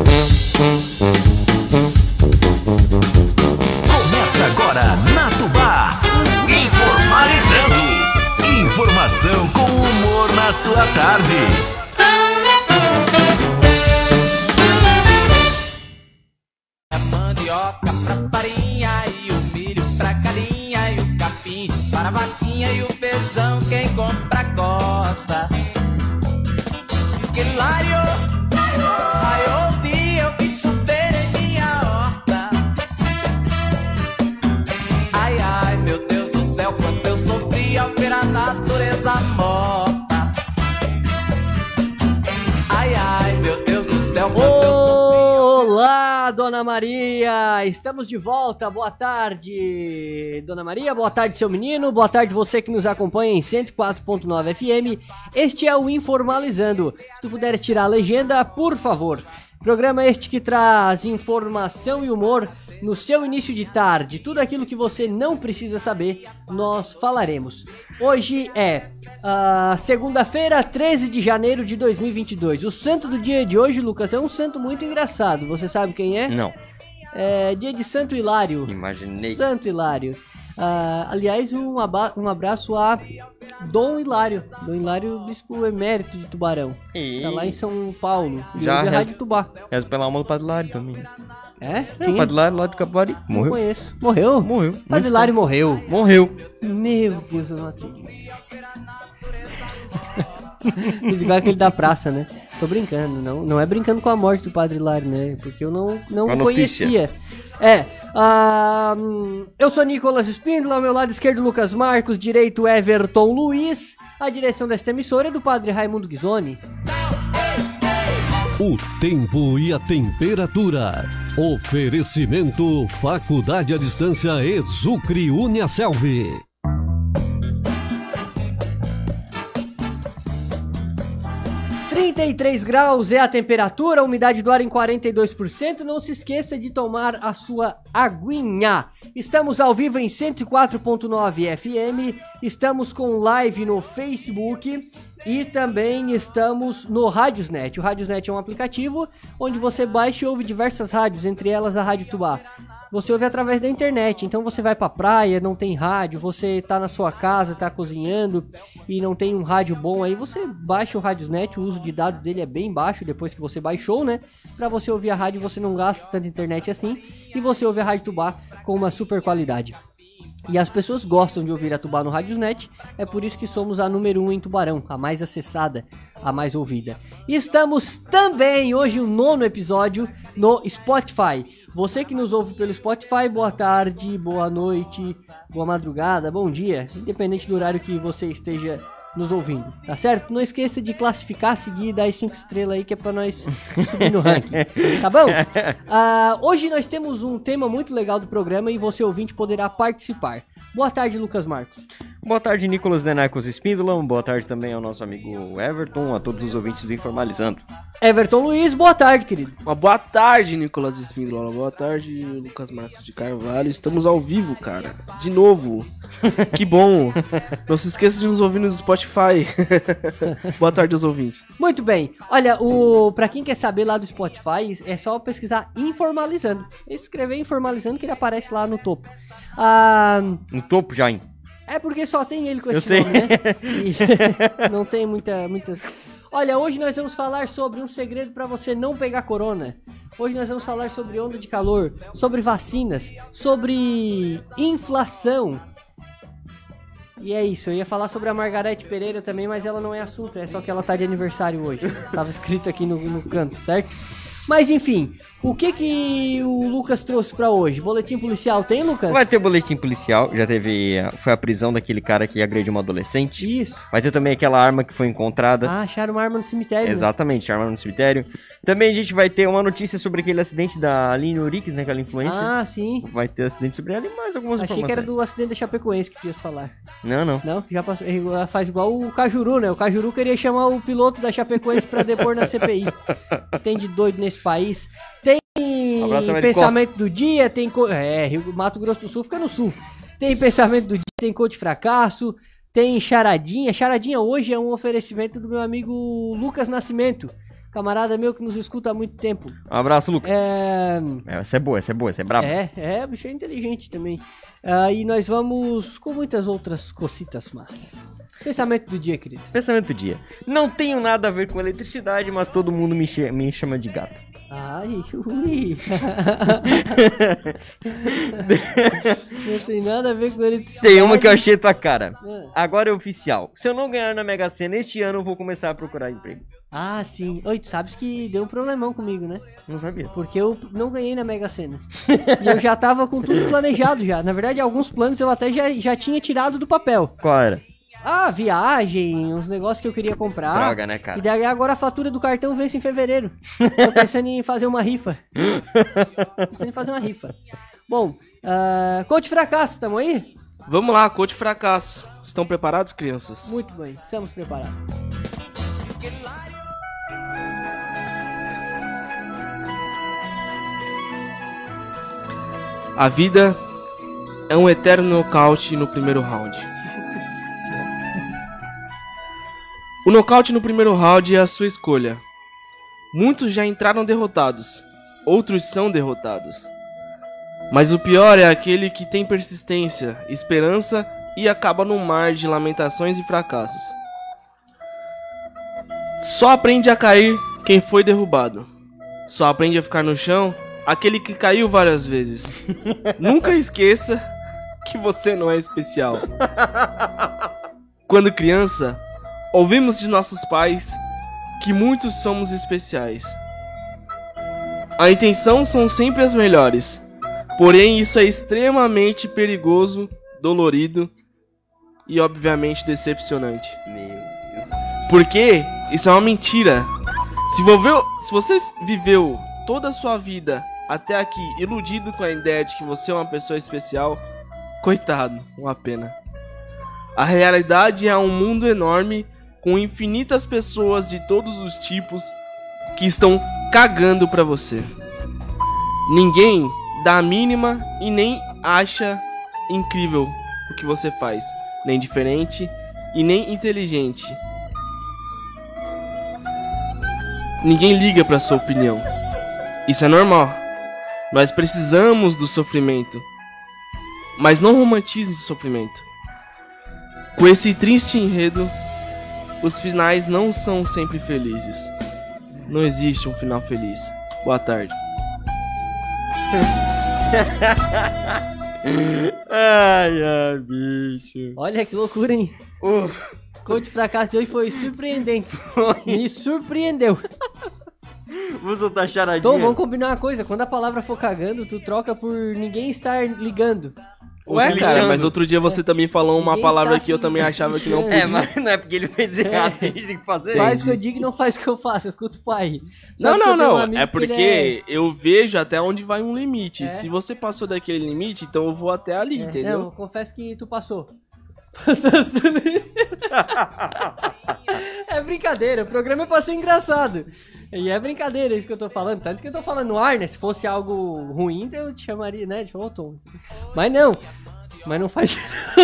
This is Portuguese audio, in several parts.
Música Estamos de volta, boa tarde, Dona Maria, boa tarde, seu menino, boa tarde você que nos acompanha em 104.9 FM. Este é o Informalizando. Se tu puderes tirar a legenda, por favor. Programa este que traz informação e humor no seu início de tarde. Tudo aquilo que você não precisa saber, nós falaremos. Hoje é ah, segunda-feira, 13 de janeiro de 2022. O santo do dia de hoje, Lucas, é um santo muito engraçado. Você sabe quem é? Não, É dia de Santo Hilário. imaginei. Santo Hilário. Ah, aliás, um, um abraço a Dom Hilário. Dom Hilário, bispo emérito de Tubarão. E- Está lá em São Paulo. Já ouve a res- Rádio Tubá. Reza pela alma do Padre Lário também. É? É, Quem o é? Padre Lário lá do Capivari. Não Morreu. conheço. Morreu? Morreu. Padre Muito Hilário morreu. Morreu. Meu Deus, eu não acredito. Igual aquele da praça, né? Tô brincando, não, não é brincando com a morte do Padre Hilário, né? Porque eu não, não notícia. conhecia. É, ah, hum, eu sou Nicolas Espíndola, ao meu lado esquerdo Lucas Marcos, direito Everton Luiz, a direção desta emissora é do Padre Raimundo Ghisoni. O tempo e a temperatura. Oferecimento Faculdade à Distância Exucre Uniaselv. 33 graus é a temperatura, a umidade do ar em 42%. Não se esqueça de tomar a sua aguinha. Estamos ao vivo em 104.9 FM. Estamos com live no Facebook e também estamos no Radiosnet. O Radiosnet é um aplicativo onde você baixa e ouve diversas rádios, entre elas a Rádio Tubá. Você ouve através da internet, então você vai pra praia, não tem rádio, você tá na sua casa, tá cozinhando e não tem um rádio bom aí, você baixa o Radiosnet, o uso de dados dele é bem baixo depois que você baixou, né? Pra você ouvir a rádio você não gasta tanta internet assim e você ouve a Rádio Tubá com uma super qualidade. E as pessoas gostam de ouvir a Tubá no Radiosnet, é por isso que somos a número 1 um em Tubarão, a mais acessada, a mais ouvida. E estamos também, hoje, o nono episódio no Spotify. Você que nos ouve pelo Spotify, boa tarde, boa noite, boa madrugada, bom dia, independente do horário que você esteja nos ouvindo, tá certo? Não esqueça de classificar, seguir dar as 5 estrelas aí que é pra nós subir no ranking, tá bom? Ah, hoje nós temos um tema muito legal do programa e você ouvinte poderá participar. Boa tarde, Lucas Marcos. Boa tarde, Nicolas Denarcos Espíndola. Boa tarde também ao nosso amigo Everton, a todos os ouvintes do Informalizando. Everton Luiz, boa tarde, querido. Uma boa tarde, Nicolas Espíndola. Boa tarde, Lucas Marcos de Carvalho. Estamos ao vivo, cara. De novo. Que bom. Não se esqueça de nos ouvir no Spotify. boa tarde aos ouvintes. Muito bem. Olha, o para quem quer saber lá do Spotify, é só pesquisar informalizando. Escrever informalizando que ele aparece lá no topo. Ah, No topo hein? É porque só tem ele com Eu esse sei. nome, né? E não tem muita, muitas. Olha, hoje nós vamos falar sobre um segredo para você não pegar corona. Hoje nós vamos falar sobre onda de calor, sobre vacinas, sobre inflação. E é isso, eu ia falar sobre a Margarete Pereira também, mas ela não é assunto, é só que ela tá de aniversário hoje. Tava escrito aqui no, no canto, certo? Mas enfim, o que que o Lucas trouxe pra hoje? Boletim policial tem, Lucas? Vai ter boletim policial, já teve. eh, Foi a prisão daquele cara que agrediu uma adolescente. Isso. Vai ter também aquela arma que foi encontrada. Ah, acharam uma arma no cemitério. Exatamente, arma no cemitério. Também a gente vai ter uma notícia sobre aquele acidente da Aline Urix, né? Aquela influência. Ah, sim. Vai ter acidente sobre ela e mais algumas Achei que era do acidente da Chapecoense que tu ia falar. Não, não. Não, já passou. ele Faz igual o Cajuru, né? O Cajuru queria chamar o piloto da Chapecoense pra depor na CPI. Tem de doido nesse país. Tem pensamento do dia, tem. co- É, Rio, Mato Grosso do Sul fica no sul. Tem pensamento do dia, tem de fracasso. Tem charadinha. Charadinha hoje é um oferecimento do meu amigo Lucas Nascimento. camarada meu que nos escuta há muito tempo. Um abraço, Lucas. É. É, Essa é boa, essa é boa, essa é braba. É, é, o bicho é inteligente também. Ah, e nós vamos com muitas outras cocitas mas. Pensamento do dia, querido. Pensamento do dia. Não tenho nada a ver com eletricidade, mas todo mundo me, me chama de gato. Ai, ui. Não tem nada a ver com ele. Tem uma que eu achei tua cara. Ah. Agora é oficial. Se eu não ganhar na Mega Sena este ano, eu vou começar a procurar emprego. Ah, sim. Oi, tu sabes que deu um problemão comigo, né? Não sabia. Porque eu não ganhei na Mega Sena. e eu já tava com tudo planejado já. Na verdade, alguns planos eu até já, já tinha tirado do papel. Qual era? Ah, viagem, uns negócios que eu queria comprar. Droga, né, E cara? daí agora a fatura do cartão vence em fevereiro. Tô pensando em fazer uma rifa. pensando em fazer uma rifa. Bom, uh, coach fracasso, tamo aí? Vamos lá, coach fracasso. Estão preparados, crianças? Muito bem, estamos preparados. A vida é um eterno nocaute no primeiro round. O nocaute no primeiro round é a sua escolha. Muitos já entraram derrotados, outros são derrotados. Mas o pior é aquele que tem persistência, esperança e acaba num mar de lamentações e fracassos. Só aprende a cair quem foi derrubado. Só aprende a ficar no chão aquele que caiu várias vezes. Nunca esqueça que você não é especial. Quando criança, ouvimos de nossos pais que muitos somos especiais. A intenção são sempre as melhores, porém isso é extremamente perigoso, dolorido e obviamente decepcionante. Porque isso é uma mentira. Se, viveu, se você viveu toda a sua vida até aqui iludido com a ideia de que você é uma pessoa especial, coitado, uma pena. A realidade é um mundo enorme com infinitas pessoas de todos os tipos que estão cagando pra você. Ninguém dá a mínima e nem acha incrível o que você faz, nem diferente e nem inteligente. Ninguém liga pra sua opinião. Isso é normal. Nós precisamos do sofrimento. Mas não romantize o sofrimento. Com esse triste enredo, os finais não são sempre felizes. Não existe um final feliz. Boa tarde. Ai, ai, bicho. Olha que loucura, hein? Uh, Coach fracasso de hoje foi surpreendente. Me surpreendeu. vou soltar charadinha. Então, vamos combinar uma coisa. Quando a palavra for cagando, tu troca por ninguém estar ligando. Ué, cara, lixando. mas outro dia você também falou uma Ninguém palavra que eu também achava que não lixando. podia. É, mas não é porque ele fez errado que a gente tem que fazer. Faz o que eu digo e não faz o que eu faço. Escuta o pai. Não, que não, eu um não. amigo É que porque ele eu vejo até onde vai um limite. É. Se você passou daquele limite, então eu vou até ali, É, entendeu? Não, confesso que tu passou. É brincadeira, o programa é pra ser engraçado. E é brincadeira isso que eu tô falando. Tanto que eu tô falando no ar, né? Se fosse algo ruim, eu te chamaria, né? De Tom. Mas não. Mas não faz.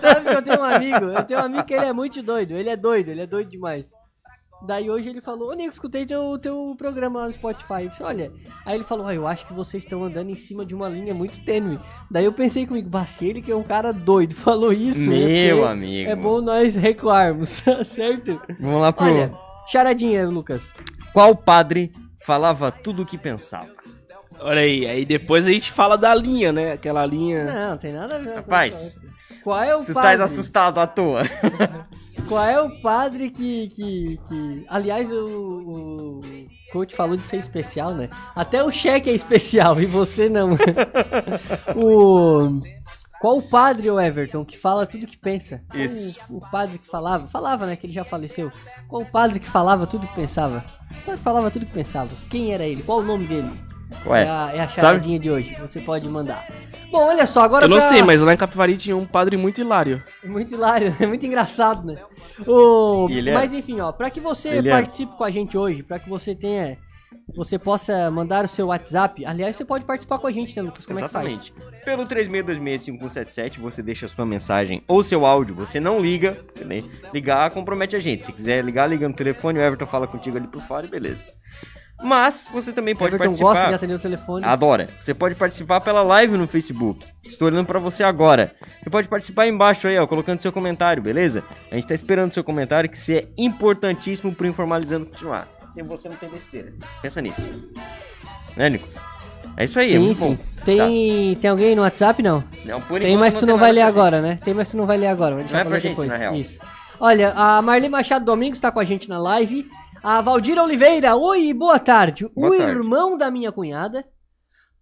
Sabe que eu tenho um amigo? Eu tenho um amigo que ele é muito doido. Ele é doido, ele é doido demais. Daí hoje ele falou, ô Nico, escutei teu, teu programa lá no Spotify. Eu disse, olha. Aí ele falou, ah, eu acho que vocês estão andando em cima de uma linha muito tênue. Daí eu pensei comigo, se ele que é um cara doido falou isso. é Meu amigo. É bom nós recuarmos, certo? Vamos lá pro. Olha, charadinha, Lucas. Qual padre falava tudo o que pensava? Olha aí, aí depois a gente fala da linha, né? Aquela linha. Não, tem nada a ver. Rapaz, isso. Qual é o Tu padre? estás assustado à toa. Qual é o padre que. que, que... Aliás, o, o coach falou de ser especial, né? Até o cheque é especial e você não. o. Qual o padre, o Everton, que fala tudo que pensa? Isso. O, o padre que falava. Falava, né? Que ele já faleceu. Qual o padre que falava tudo que pensava? O padre que falava tudo que pensava. Quem era ele? Qual o nome dele? Ué, é, a, é a charadinha de hoje. Você pode mandar. Bom, olha só, agora Eu não pra- sei, mas lá em Capivari tinha um padre muito hilário. é muito hilário, é muito engraçado, né? O... Ele é- Mas enfim, ó, pra que você Ele é- participe com a gente hoje, pra que você tenha você possa mandar o seu WhatsApp. Aliás, você pode participar com a gente, né, Lucas? Como Exatamente. Pelo 36265177 você deixa a sua mensagem ou seu áudio, você não liga, né, ligar compromete a gente. Se quiser ligar, liga no telefone, o Everton fala contigo ali por fora e beleza. Mas você também é que faz? pode Everton participar. gosta de atender o telefone. Adora. Você pode participar pela live no Facebook. Estou olhando pra você agora. Você pode participar aí embaixo aí, ó, colocando seu comentário, beleza? A gente tá esperando seu comentário, que isso é importantíssimo pro Informalizando continuar. Sem você não tem besteira. Pensa nisso. Né, Nicolas? É isso aí, é sim, muito sim. bom. Tem, tem alguém no WhatsApp? Não. Tá. Não, por Tem, mas tu tem não vai ler agora, né? Tem, mas tu não vai ler agora. Vai deixar Vai pra gente, depois. na real. Isso. Olha, a Marli Machado Domingos tá com a gente na live. A Valdira Oliveira, oi, boa tarde. Boa o tarde. irmão da minha cunhada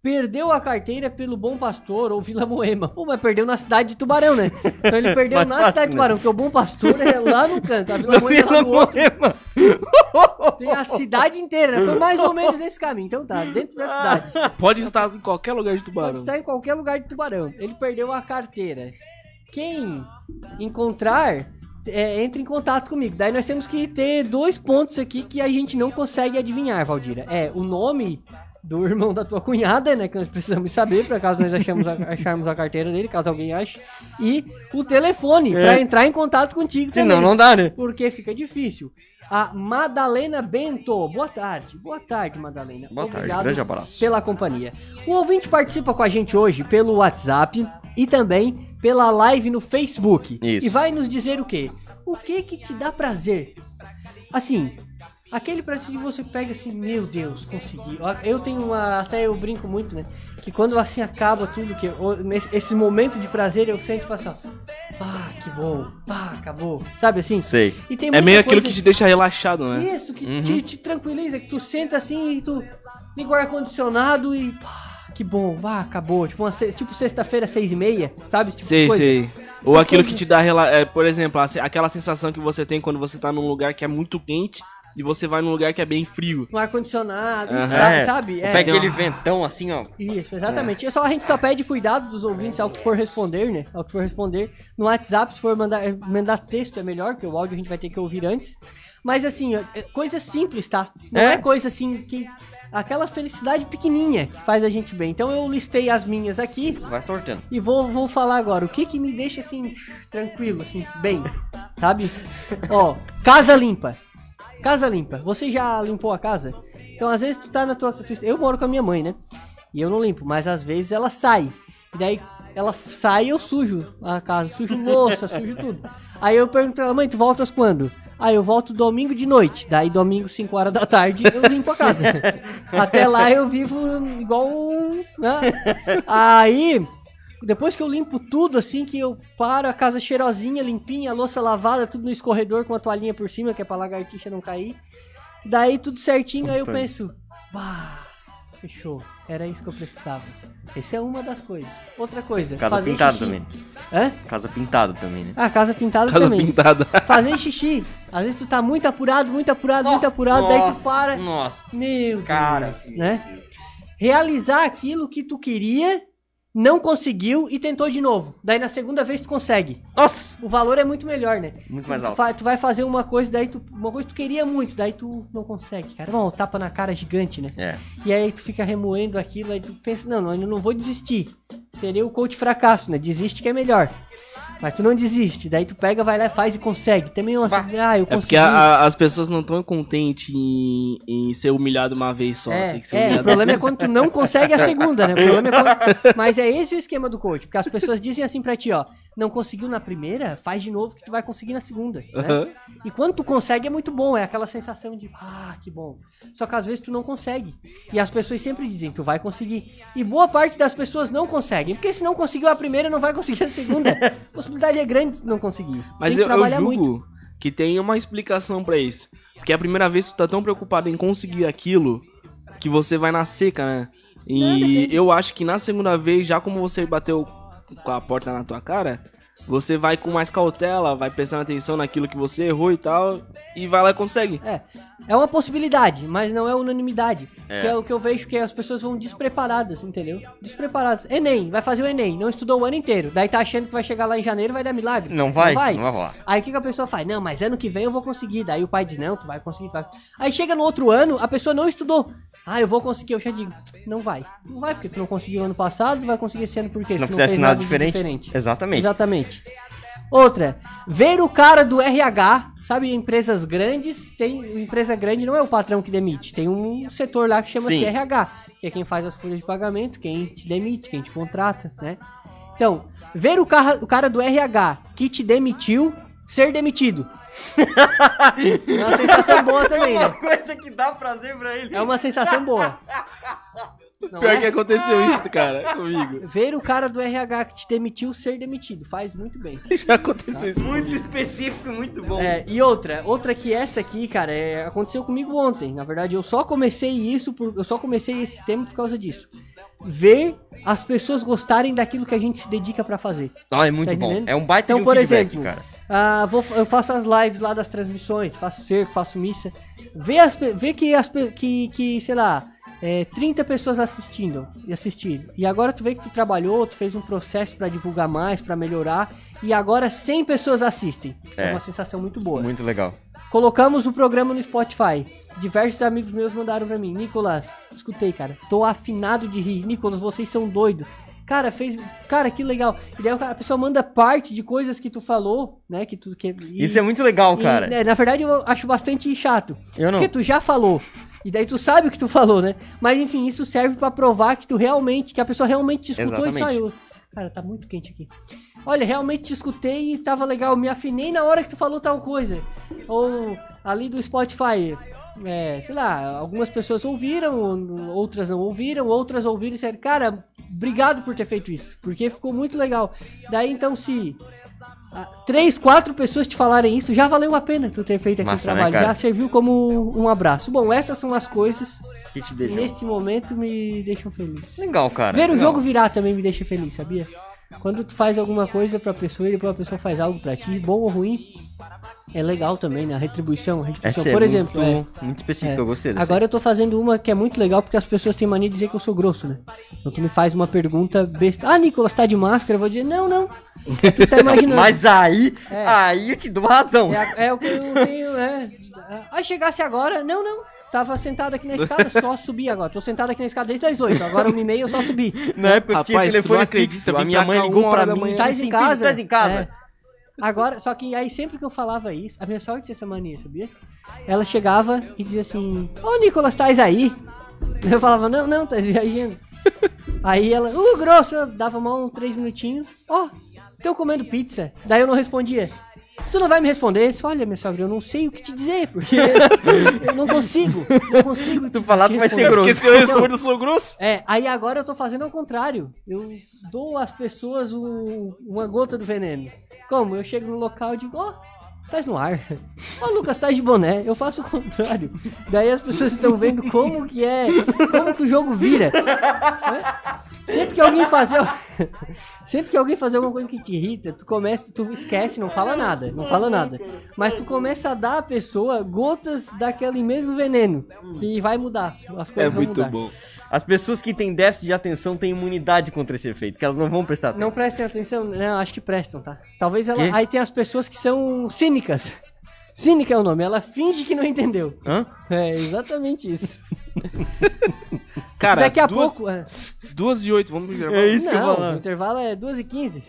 perdeu a carteira pelo Bom Pastor ou Vila Moema. Pô, mas perdeu na cidade de Tubarão, né? Então ele perdeu na fácil, cidade de né? Tubarão, porque o Bom Pastor é lá no canto, a Vila Moema é lá no outro. Tem a cidade inteira, né? Foi mais ou menos nesse caminho. Então tá, dentro da cidade. Pode estar em qualquer lugar de Pode tubarão. estar em qualquer lugar de Tubarão. Ele perdeu a carteira. Quem encontrar, é, entre em contato comigo. Daí nós temos que ter dois pontos aqui que a gente não consegue adivinhar, Valdira. É o nome do irmão da tua cunhada, né? Que nós precisamos saber, por caso nós achamos a- acharmos a carteira dele, caso alguém ache. E o telefone, pra entrar em contato contigo Senão também. não dá, né? Porque fica difícil. A Madalena Bento, boa tarde. Boa tarde, Madalena. Boa tarde, Obrigado grande abraço. pela companhia. O ouvinte participa com a gente hoje pelo WhatsApp e também pela live no Facebook. Isso. E vai nos dizer o quê? O que que te dá prazer? Assim, aquele prazer que você pega assim, meu Deus, consegui. Eu tenho uma, até eu brinco muito, né? Que quando assim acaba tudo, que eu- nesse esse momento de prazer eu sento e faço assim, ó, ah, que bom, ah, acabou. Sabe assim? Sei. E tem É meio aquilo que te deixa relaxado, né? isso, que Uhum. te, te tranquiliza, que tu senta assim e tu liga o ar-condicionado e. pá, que bom, ah, acabou. Tipo, uma tipo sexta-feira, seis e meia, sabe? Tipo, Sei, coisa. sei. Ou Essas aquilo coisas- que te dá, é, por exemplo, aquela sensação que você tem quando você tá num lugar que é muito quente e você vai num lugar que é bem frio. Um ar-condicionado, isso, Aham. sabe? Pega É, aquele ventão assim, ó. Isso, exatamente. É. Só, a gente só pede cuidado dos ouvintes ao que for responder, né? Ao que for responder. No WhatsApp, se for mandar, mandar texto, é melhor, porque o áudio a gente vai ter que ouvir antes. Mas assim, é coisa simples, tá? Não é, É. coisa assim que. Aquela felicidade pequenininha que faz a gente bem. Então eu listei as minhas aqui Vai sortando. e vou, vou falar agora. O que que me deixa assim, tranquilo, assim, bem, sabe? Ó, casa limpa. Casa limpa. Você já limpou a casa? Então, às vezes, tu tá na tua. tu- eu moro com a minha mãe, né? E eu não limpo, mas às vezes ela sai. E daí ela sai e eu sujo a casa, sujo louça, sujo tudo. Aí eu pergunto pra ela, mãe, tu voltas quando? Aí eu volto domingo de noite. Daí domingo, 5 horas da tarde, eu limpo a casa. Até lá eu vivo igual um. Né? Aí. Depois que eu limpo tudo, assim, que eu paro, a casa cheirosinha, limpinha, a louça lavada, tudo no escorredor com a toalhinha por cima, que é pra lagartixa não cair. Daí tudo certinho, aí eu penso, bah, fechou, era isso que eu precisava. Essa é uma das coisas. Outra coisa, Casa fazer pintada xixi. também. Hã? Casa pintada também, né? Ah, casa pintada Casa também. pintada. Fazer xixi. Às vezes tu tá muito apurado, muito apurado, muito apurado, daí tu Nossa, para. Nossa. Meu Cara, Deus, né? Realizar aquilo que tu queria, não conseguiu e tentou de novo. Daí na segunda vez tu consegue. Nossa! O valor é muito melhor, né? Muito mais tu, alto. fa- tu vai fazer uma coisa, daí tu. Uma coisa que tu queria muito, daí tu não consegue, cara. Não, tapa na cara gigante, né? É. E aí tu fica remoendo aquilo, aí tu pensa, não, não, eu não vou desistir. Seria o coach fracasso, né? Desiste que é melhor. Mas tu não desiste, daí tu pega, vai lá e faz e consegue. Também uma assim, ah, eu É consegui. porque a- a- as pessoas não estão contentes em, em ser humilhado uma vez só. É, Tem que ser é, o problema é quando tu não consegue a segunda, né? O problema é quando... Mas é esse o esquema do coach, porque as pessoas dizem assim pra ti, ó, não conseguiu na primeira, faz de novo que tu vai conseguir na segunda, né? Aham. E quando tu consegue é muito bom, é aquela sensação de, ah, que bom. Só que às vezes tu não consegue. E as pessoas sempre dizem, tu vai conseguir. E boa parte das pessoas não conseguem, porque se não conseguiu a primeira, não vai conseguir a segunda. A possibilidade é grande de não conseguir. Mas eu, eu julgo muito. que tem uma explicação pra isso. Porque a primeira vez tu tá tão preocupado em conseguir aquilo que você vai na seca, né? E eu acho que na segunda vez, já como você bateu com a porta na tua cara, você vai com mais cautela, vai prestando atenção naquilo que você errou e tal, e vai lá e consegue. É, é uma possibilidade, mas não é unanimidade. É. Que é o que eu vejo que as pessoas vão despreparadas, entendeu? Despreparadas. Enem, vai fazer o Enem, não estudou o ano inteiro. Daí tá achando que vai chegar lá em janeiro e vai dar milagre. Não vai? Não vai rolar. Aí o que, que a pessoa faz? Não, mas ano que vem eu vou conseguir. Daí o pai diz, não, tu vai conseguir. tu vai. Aí chega no outro ano, a pessoa não estudou. Ah, eu vou conseguir. Eu já digo, não vai. Não vai, porque tu não conseguiu ano passado, vai conseguir esse ano por quê? Se não Tu fizesse fez nada de diferente. Exatamente. Exatamente. Outra, ver o cara do RH, sabe, empresas grandes, tem empresa grande não é o patrão que demite, tem um setor lá que chama-se. RH, que é quem faz as folhas de pagamento, quem te demite, quem te contrata, né? Então, ver o cara, o cara do RH que te demitiu ser demitido. é uma sensação boa também, né? coisa que dá prazer pra ele. É uma sensação boa. Não Pior é? que aconteceu isso, cara, comigo. Ver o cara do RH que te demitiu ser demitido, faz muito bem. Já aconteceu isso Muito comigo. específico e muito bom. É, e outra, outra que essa aqui, cara, é, aconteceu comigo ontem. Na verdade, eu só comecei isso, por, eu só comecei esse tema por causa disso. Ver as pessoas gostarem daquilo que a gente se dedica pra fazer. Ah, é muito Tá bom. entendendo? É um baita Então, de um por feedback, exemplo, cara. Ah, vou, eu faço as lives lá das transmissões, faço cerco, faço missa. Vê, as, vê que, as, que, que, sei lá, é, 30 pessoas assistindo e assistindo. E agora tu vê que tu trabalhou, tu fez um processo pra divulgar mais, pra melhorar. E agora 100 pessoas assistem. É, É. uma sensação muito boa. Muito legal. Colocamos o programa no Spotify. Diversos amigos meus mandaram pra mim. Nicolas, escutei, cara. Tô afinado de rir. Nicolas, vocês são doidos. Cara, fez. Cara, que legal. E daí cara- a pessoa manda parte de coisas que tu falou, né? Que tu. Que, e- Isso é muito legal, e, cara. né, na verdade, eu acho bastante chato. Eu não. Porque tu já falou. E daí tu sabe o que tu falou, né? Mas enfim, isso serve pra provar que tu realmente, que a pessoa realmente te escutou e Exatamente. saiu. Cara, tá muito quente aqui. Olha, realmente te escutei e tava legal, me afinei na hora que tu falou tal coisa. Ou ali do Spotify, é, sei lá, algumas pessoas ouviram, outras não ouviram, outras ouviram e disseram, cara, obrigado por ter feito isso, porque ficou muito legal. Daí então se três, quatro pessoas te falarem isso, já valeu a pena tu ter feito aquele Massa, né, trabalho, cara? já serviu como um abraço. Bom, essas são as coisas Que te neste momento me deixam feliz. Legal, cara. Ver o legal. jogo virar também me deixa feliz, sabia? Quando tu faz alguma coisa pra pessoa e depois a pessoa faz algo pra ti, bom ou ruim, é legal também, né? A retribuição, a retribuição. Essa é Por muito, exemplo, é, muito específica, é. eu gostei dessa. Agora eu tô fazendo uma que é muito legal porque as pessoas têm mania de dizer que eu sou grosso, né? Então tu me faz uma pergunta besta. Ah, Nicolas, tá de máscara? Eu vou dizer, não, não. Tu tá imaginando. Mas aí, É. aí eu te dou razão. É, é o que eu tenho, é. Aí chegasse agora, não, não. Tava sentado aqui na escada, só subi agora. Tô sentado aqui na escada desde as 8. Agora uma e meia eu só subi. Na época eu tinha telefone acredita, fixo. A minha mãe ligou pra mim. e Tá disse em casa? "Filho, Tá em casa. É. Agora, só que aí sempre que eu falava isso, a minha sogra tinha essa mania, sabia? Ela chegava e dizia assim: Ô Nicolas, tais aí? Eu falava: Não, não, tá viajando. Aí ela, uh, grosso, eu dava mal uns três minutinhos. Ó, tô comendo pizza. Daí eu não respondia. Tu não vai me responder? Eu disse, Olha, minha sogra, eu não sei o que te dizer, porque eu não consigo. Não consigo. Tu falar, tu vai ser responder." grosso. Porque se eu respondo, eu sou grosso. É, aí agora eu tô fazendo ao contrário. Eu dou às pessoas o- uma gota do veneno. Como? Eu chego no local e digo, ó, tá no ar. Ó, Lucas, tá de boné. Eu faço o contrário. Daí as pessoas estão vendo como que é, como que o jogo vira. né? Sempre que alguém fazer. Sempre que alguém fazer alguma coisa que te irrita, tu começa, tu esquece, não fala nada, não fala nada. Mas tu começa a dar à pessoa gotas daquele mesmo veneno, que vai mudar. As É coisas vão muito mudar. bom. As pessoas que têm déficit de atenção têm imunidade contra esse efeito, que elas não vão prestar atenção. Não prestem atenção, não, acho que prestam, tá? Talvez ela. Aí tem as pessoas que são cínicas. Cínica é o nome, ela finge que não entendeu. Hã? É exatamente isso. Cara, Daqui a duas, pouco. é. Duas e oito, vamos intervalo. É isso que eu não, falo. o intervalo é 2h15.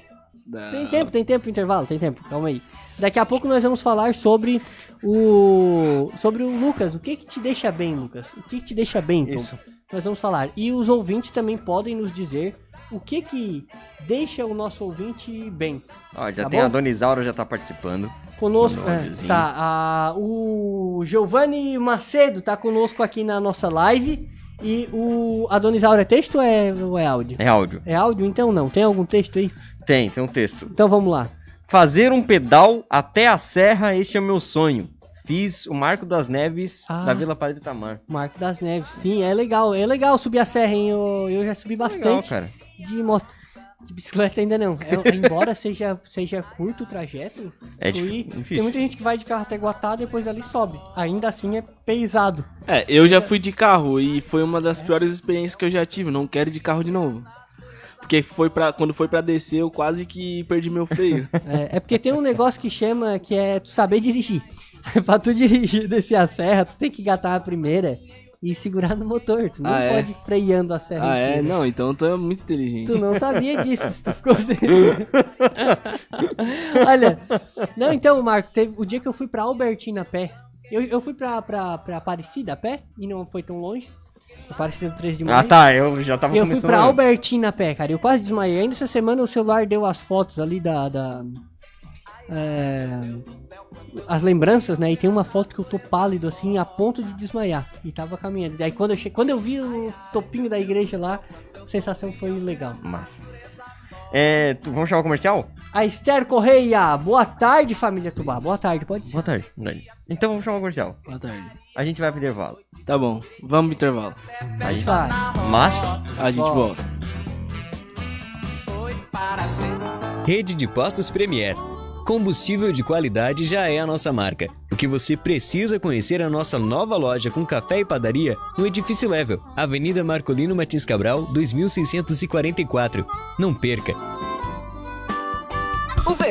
Não. Tem tempo, tem tempo, intervalo, tem tempo. Calma aí. Daqui a pouco nós vamos falar sobre o. Sobre o Lucas. O que que te deixa bem, Lucas? O que que te deixa bem, Tom? Isso. Nós vamos falar. E os ouvintes também podem nos dizer o que que deixa o nosso ouvinte bem. Ó, já Tá tem bom? a Dona Isaura, já tá participando. Conosco, é, tá, a- o Giovanni Macedo tá conosco aqui na nossa live e o a Dona Isaura é texto ou é, ou é áudio? É áudio. É áudio? Então não, tem algum texto aí? Tem, tem um texto. Então vamos lá. Fazer um pedal até a serra, este é o meu sonho. Fiz o Marco das Neves Ah. da Vila Padre Itamar. Marco das Neves, sim, é legal, é legal subir a serra, hein? Eu, eu já subi Legal, bastante cara. de moto. De bicicleta ainda não. É, embora seja, seja curto o trajeto, É difícil. tem muita gente que vai de carro até Guatá, depois ali sobe. Ainda assim é pesado. É, eu já fui de carro e foi uma das piores experiências que eu já tive. Não quero ir de carro de novo. Porque foi pra, quando foi pra descer, eu quase que perdi meu freio. É, é porque tem um negócio que chama, que é tu saber dirigir. pra tu dirigir, descer a serra, tu tem que engatar a primeira e segurar no motor. Tu não Ah, é? pode ir freando a serra ah, é? inteira. Não, então tu é muito inteligente. Tu não sabia disso, se tu ficou sem... Olha, não, então, Marco, teve o dia que eu fui pra Albertina a pé. Eu, eu fui pra, pra, pra Aparecida a pé e não foi tão longe. Aparecida do 13 de maio. Ah, tá. Eu já tava Eu fui pra a- Albertina a pé, cara. Eu quase desmaiei. Ainda essa semana o celular deu as fotos ali da. da é, as lembranças, né? E tem uma foto que eu tô pálido, assim, a ponto de desmaiar. E tava caminhando. Daí quando eu, che... quando eu vi o topinho da igreja lá, a sensação foi legal. Massa. É, tu- vamos chamar o comercial? A Esther Correia, boa tarde, família Tubá. Boa tarde, pode ser. Boa tarde. Então vamos chamar o comercial. Boa tarde. A gente vai pro intervalo. Tá bom, vamos pro intervalo. A gente... Vai. Mas, A gente Volta. Rede de Postos Premier. Combustível de qualidade já é a nossa marca. O que você precisa conhecer é a nossa nova loja com café e padaria no Edifício Level, Avenida Marcolino Martins Cabral, 2644. Não perca!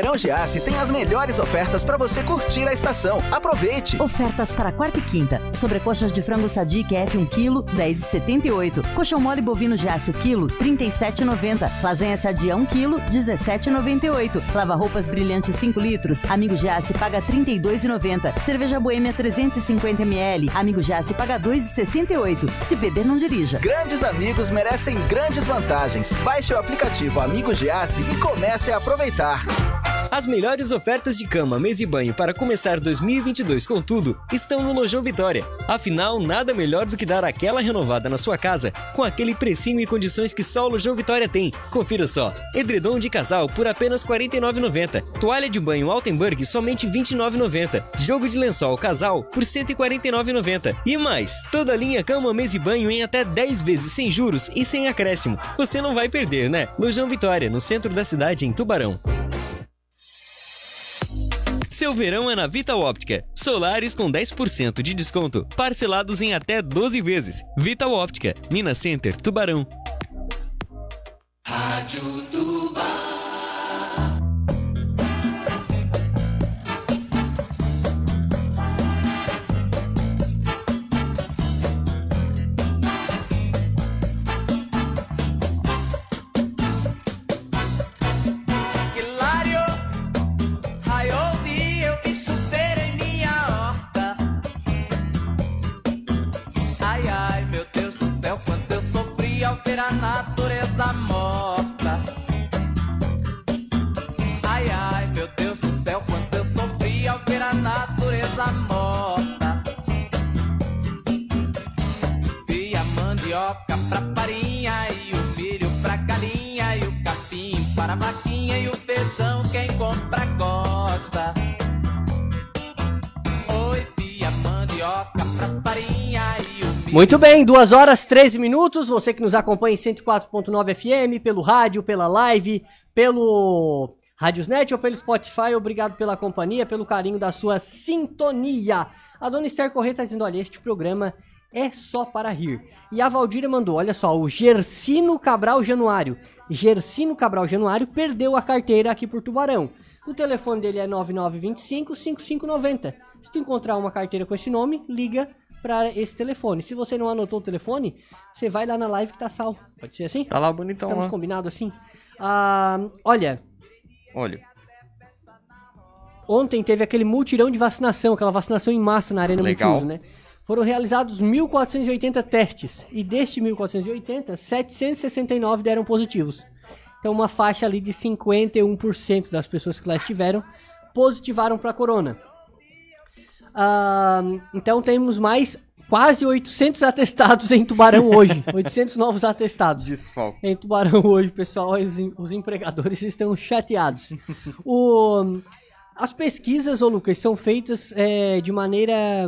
Verão Giasse tem as melhores ofertas para você curtir a estação. Aproveite! Ofertas para quarta e quinta. Sobrecoxas de frango sadia QF 1 kg, 10,78. Coxão mole bovino Giasse o quilo, 37,90. Lasanha sadia 1 kg, 17,98. Lava roupas brilhante 5 litros. Amigo Giasse paga 32,90. Cerveja Boêmia 350 ml. Amigo Giasse paga 2,68. Se beber não dirija. Grandes amigos merecem grandes vantagens. Baixe o aplicativo Amigo Giasse e comece a aproveitar. As melhores ofertas de cama, mesa e banho para começar 2022 com tudo estão no Lojão Vitória. Afinal, nada melhor do que dar aquela renovada na sua casa com aquele precinho e condições que só o Lojão Vitória tem. Confira só: edredom de casal por apenas R$ 49,90, toalha de banho Altenburg somente R$ 29,90, jogo de lençol casal por R$ 149,90 e mais. Toda a linha cama, mesa e banho em até 10 vezes sem juros e sem acréscimo. Você não vai perder, né? Lojão Vitória, no centro da cidade em Tubarão. Seu verão é na Vital Óptica. Solares com 10% de desconto, parcelados em até 12 vezes. Vital Óptica, Minas Center, Tubarão. Hilário, Muito bem, 2 horas 13 minutos. Você que nos acompanha em 104.9 FM, pelo rádio, pela live, pelo Radiosnet ou pelo Spotify, obrigado pela companhia, pelo carinho da sua sintonia. A dona Esther Corrêa tá dizendo: olha, este programa é só para rir. E a Valdira mandou: olha só, o Gersino Cabral Januário. Gersino Cabral Januário perdeu a carteira aqui por Tubarão. O telefone dele é 9925-5590. Se tu encontrar uma carteira com esse nome, liga para esse telefone. Se você não anotou o telefone, você vai lá na live que tá salvo. Pode ser assim? tá lá bonitão Estamos lá. combinados assim? Ah, olha, Olha, ontem teve aquele multirão de vacinação, aquela vacinação em massa na Arena Legal. Multiuso, né? Foram realizados 1.480 testes e destes 1.480, 769 deram positivos. Então uma faixa ali de 51% das pessoas que lá estiveram positivaram para corona. Ah, então temos mais quase 800 atestados em Tubarão hoje. 800 novos atestados. desfalque. Em Tubarão hoje, pessoal, os, os empregadores estão chateados. O, as pesquisas, ô Lucas, são feitas é, de maneira. é,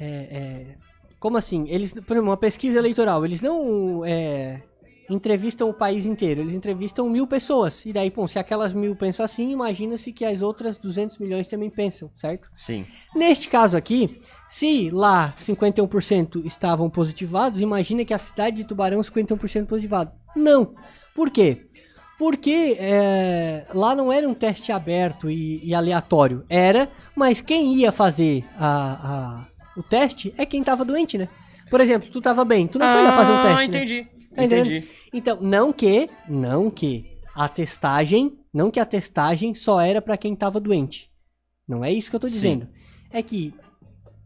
é, como assim? Eles, por exemplo, uma pesquisa eleitoral, eles não é, entrevistam o país inteiro. Eles entrevistam mil pessoas. E daí, bom, se aquelas mil pensam assim, imagina-se que as outras 200 milhões também pensam, certo? Sim. Neste caso aqui, se lá 51% estavam positivados, imagina que a cidade de Tubarão 51% positivado. Não. Por quê? Porque é, lá não era um teste aberto e, e aleatório. Era, mas quem ia fazer a, a- o teste é quem tava doente, né? Por exemplo, tu tava bem, tu não foi lá fazer um teste. Ah, né? Entendi. Tá entendendo? entendi. Então, não que, não que a testagem, não que a testagem só era pra quem tava doente. Não é isso que eu tô Sim. dizendo. É que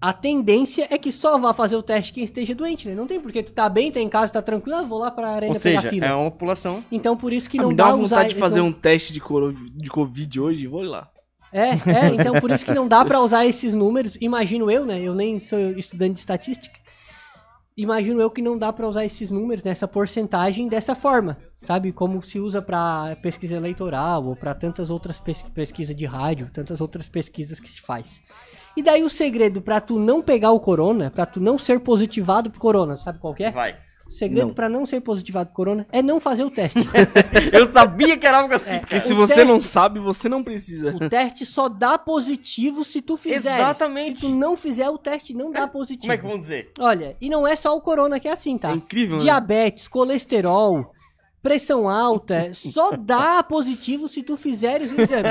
a tendência é que só vá fazer o teste quem esteja doente, né? Não tem porque tu tá bem, tá em casa, tá tranquilo, ah, vou lá pra arena Ou pegar seja, fila. é uma população. Então por isso que Ah, não me dá dá uma usar vontade de fazer então- um teste de, coro- de Covid hoje, vou lá. É, é, então por isso que não dá pra usar esses números. Imagino eu, né? Eu nem sou estudante de estatística. Imagino eu que não dá pra usar esses números nessa porcentagem dessa forma, sabe? Como se usa pra pesquisa eleitoral ou pra tantas outras pes pesquisas de rádio, tantas outras pesquisas que se faz. E daí o segredo pra tu não pegar o corona, pra tu não ser positivado por corona, sabe qual é? Vai. O segredo pra não ser positivado por corona é não fazer o teste. Eu sabia que era algo assim. Porque É, se o você teste- não sabe, você não precisa. O teste só dá positivo se tu fizeres. Exatamente. Se tu não fizer o teste, não dá positivo. Como é que vão dizer? Olha, e não é só o corona que é assim, tá? É incrível, né? Diabetes, colesterol, pressão alta, só dá positivo se tu fizeres o exame.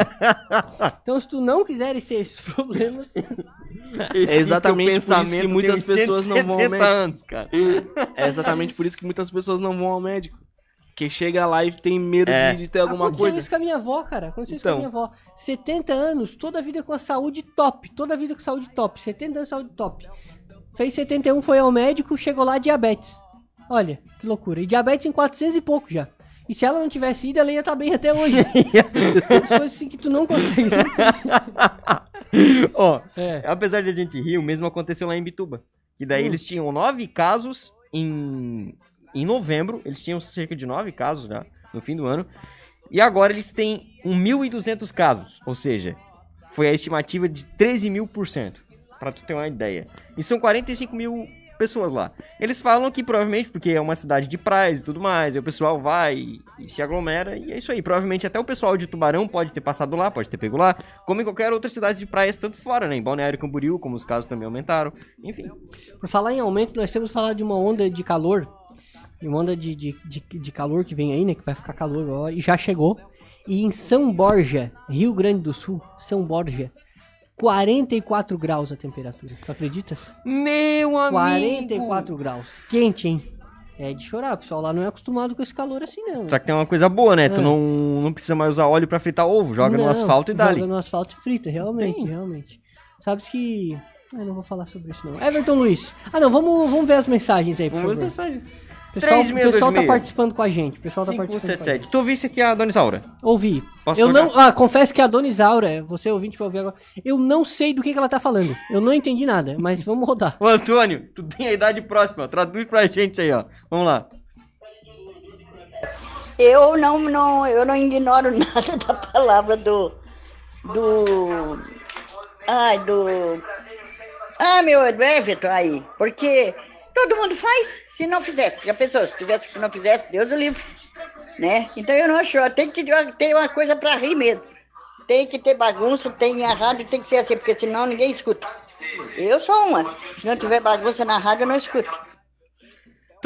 Então, se tu não quiseres ter esses problemas, Esse exatamente teu por isso que muitas pessoas não vão ao 170 médico. anos, cara. É exatamente por isso que muitas pessoas não vão ao médico. Porque chega lá e tem medo É. de, de ter alguma aconteceu coisa. isso com a minha avó, cara. Aconteceu isso Então. com a minha avó. 70 anos, toda a vida com a saúde top. Toda a vida com saúde top. 70 anos, saúde top. Fez 71, foi ao médico, chegou lá, diabetes. Olha, que loucura. E diabetes em 400 e pouco já. E se ela não tivesse ido, ela ia estar bem até hoje. As coisas assim que tu não consegue. Ó, É. apesar de a gente rir, o mesmo aconteceu lá em Bituba. Que daí Hum. eles tinham nove casos em, em novembro. Eles tinham cerca de nove casos já no fim do ano. E agora eles têm 1.200 casos. Ou seja, foi a estimativa de 13 mil por cento. Pra tu ter uma ideia. E são 45 mil pessoas lá. Eles falam que provavelmente porque é uma cidade de praias e tudo mais, e o pessoal vai e, se aglomera, e é isso aí. Provavelmente até o pessoal de Tubarão pode ter passado lá, pode ter pego lá, como em qualquer outra cidade de praias, tanto fora, né? Em Balneário Camboriú, como os casos também aumentaram. Enfim. Por falar em aumento, nós temos falado de uma onda de calor. de Uma onda de, de, de, de calor que vem aí, né? Que vai ficar calor e já chegou. E em São Borja, Rio Grande do Sul, São Borja, 44 graus a temperatura. Tu acreditas? Meu amigo! 44 graus. Quente, hein? É de chorar, o pessoal lá não é acostumado com esse calor assim, não. Só que tem uma coisa boa, né? Tu É. não, não precisa mais usar óleo pra fritar ovo, joga no Não, asfalto e dá Joga no asfalto e frita, realmente, realmente. Sabe que. Eu não vou falar sobre isso, não. Everton Luiz. Ah, não, vamos, vamos ver as mensagens aí, por Vamos ver favor. mensagem. O pessoal, o 3626. pessoal tá participando com a gente. O pessoal tá participando com a gente. 5177. Tu ouvisse aqui a Dona Isaura? Ouvi. Posso eu não. Ah, confesso que a Dona Isaura, você ouvinte vai ouvir agora. Eu não sei do que, que ela tá falando. Eu não entendi nada, mas vamos rodar. Ô Antônio, tu tem a idade próxima, traduz pra gente aí, ó. Vamos lá. Eu não, não, eu não ignoro nada da palavra do. do. Ai, do. Ah, meu Everton aí. Porque todo mundo faz, se não fizesse. Já pensou, se tivesse que não fizesse, Deus o livre. Né? Então eu não acho, tem que ter uma coisa para rir mesmo. Tem que ter bagunça, tem a rádio tem que ser assim, porque senão ninguém escuta. Eu sou uma. Se não tiver bagunça na rádio, eu não escuto.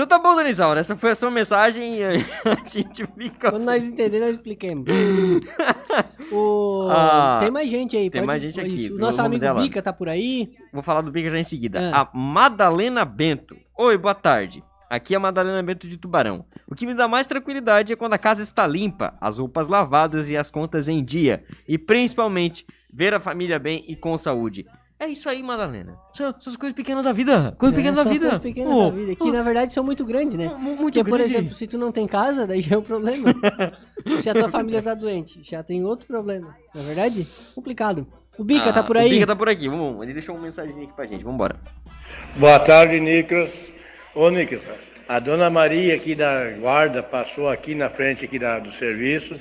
Então tá bom, Dona Isaura, essa foi a sua mensagem e a gente fica... Quando nós entendermos, nós expliquemos. O- Ah, tem mais gente aí. tem mais gente aqui, O nosso amigo dela? Bica tá por aí. Vou falar do Bica já em seguida. Ah. A Madalena Bento. Oi, boa tarde. Aqui é a Madalena Bento de Tubarão. O que me dá mais tranquilidade é quando a casa está limpa, as roupas lavadas e as contas em dia. E principalmente, ver a família bem e com saúde. É isso aí, Madalena. São, são as coisas pequenas da vida. Coisas É, pequenas da vida. coisas pequenas Oh, da vida, que na verdade são muito grandes, né? mu- muito Porque, por grande. exemplo, se tu não tem casa, daí já é um problema. se a tua família tá doente, já tem outro problema. Na é verdade, complicado. O Bica Ah, tá por O aí. Bica tá por aqui. Vamos, ele deixou uma mensagenzinha aqui pra gente. Vambora. Boa tarde, Nicolas. Ô, Nicolas, a dona Maria aqui da guarda passou aqui na frente aqui da- do serviço,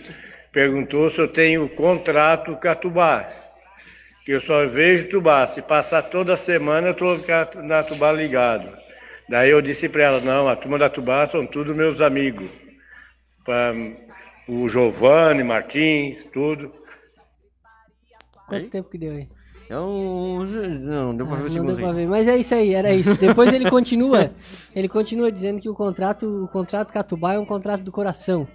perguntou se eu tenho contrato com a Tubá, que eu só vejo Tubá. Se passar toda semana, eu estou na Tubá ligado. Daí eu disse para ela, não, a turma da Tubá são tudo meus amigos. para o Giovanni Martins, tudo. Quanto tempo que deu aí? É um. Não, deu pra ver o Ah, não deu pra ver. Mas é isso aí, era isso. Depois ele continua, ele continua dizendo que o contrato, o contrato Catubá é um contrato do coração.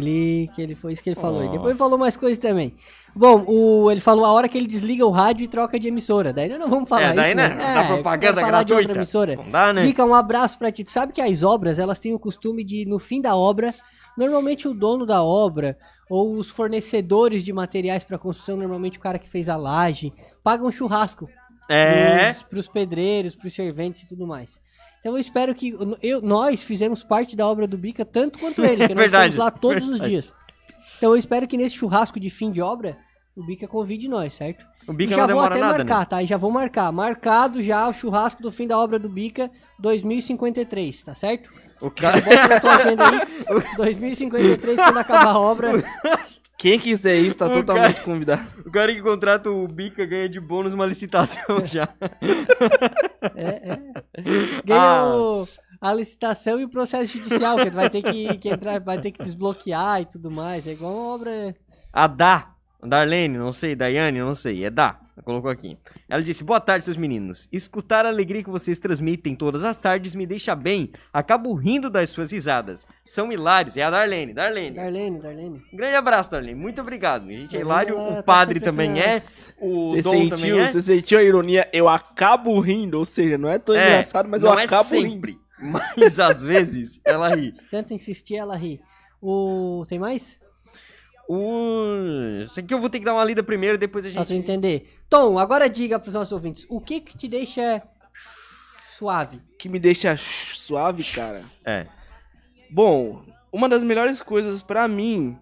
Que ele, que ele foi isso que ele falou. Oh. depois ele falou mais coisas também. Bom, o, ele falou a hora que ele desliga o rádio e troca de emissora. Daí nós não vamos falar É, daí, isso, né? né? Dá propaganda quero falar de outra gratuita. emissora. Não dá, né? Mica, um abraço pra ti. Tu sabe que as obras, elas têm o costume de, no fim da obra, normalmente o dono da obra ou os fornecedores de materiais pra construção, normalmente o cara que fez a laje, pagam um churrasco É. pros, pros pedreiros, pros serventes e tudo mais. Então eu espero que eu, nós fizemos parte da obra do Bica tanto quanto ele, que nós Verdade, estamos lá todos os verdade. dias. Então eu espero que nesse churrasco de fim de obra, o Bica convide nós, certo? O Bica e já não vou até nada, marcar, né? tá? E já vou marcar. Marcado já o churrasco do fim da obra do Bica 2053, tá certo? O cara. Bota na tua agenda aí. 2053, quando acabar a obra. Quem quiser isso, tá O totalmente cara- convidado. O cara que contrata o Bica ganha de bônus uma licitação já. É, é. Ganha Ah. o- a licitação e o processo judicial, que vai ter que, que entrar, vai ter que desbloquear e tudo mais. É igual uma obra. A Dá. Darlene, não sei, Daiane, não sei. É Dá. Ela colocou aqui. Ela disse: Boa tarde, seus meninos. Escutar a alegria que vocês transmitem todas as tardes me deixa bem. Acabo rindo das suas risadas. São hilários. É a Darlene. Darlene. Darlene, Darlene. Um grande abraço, Darlene. Muito obrigado. A gente é hilário. ela O tá padre também é. nas- O Você Dom sentiu, também é. você sentiu a ironia? Eu acabo rindo, ou seja, não é tão É, engraçado, mas não eu é acabo rindo. sempre. Mas às vezes ela ri. Tenta insistir, ela ri. O... Tem mais? O... Isso aqui eu vou ter que dar uma lida primeiro, depois a Só gente. entender. Tom, agora diga pros nossos ouvintes. O que que te deixa suave? Que me deixa suave, cara. É. Bom, uma das melhores coisas pra mim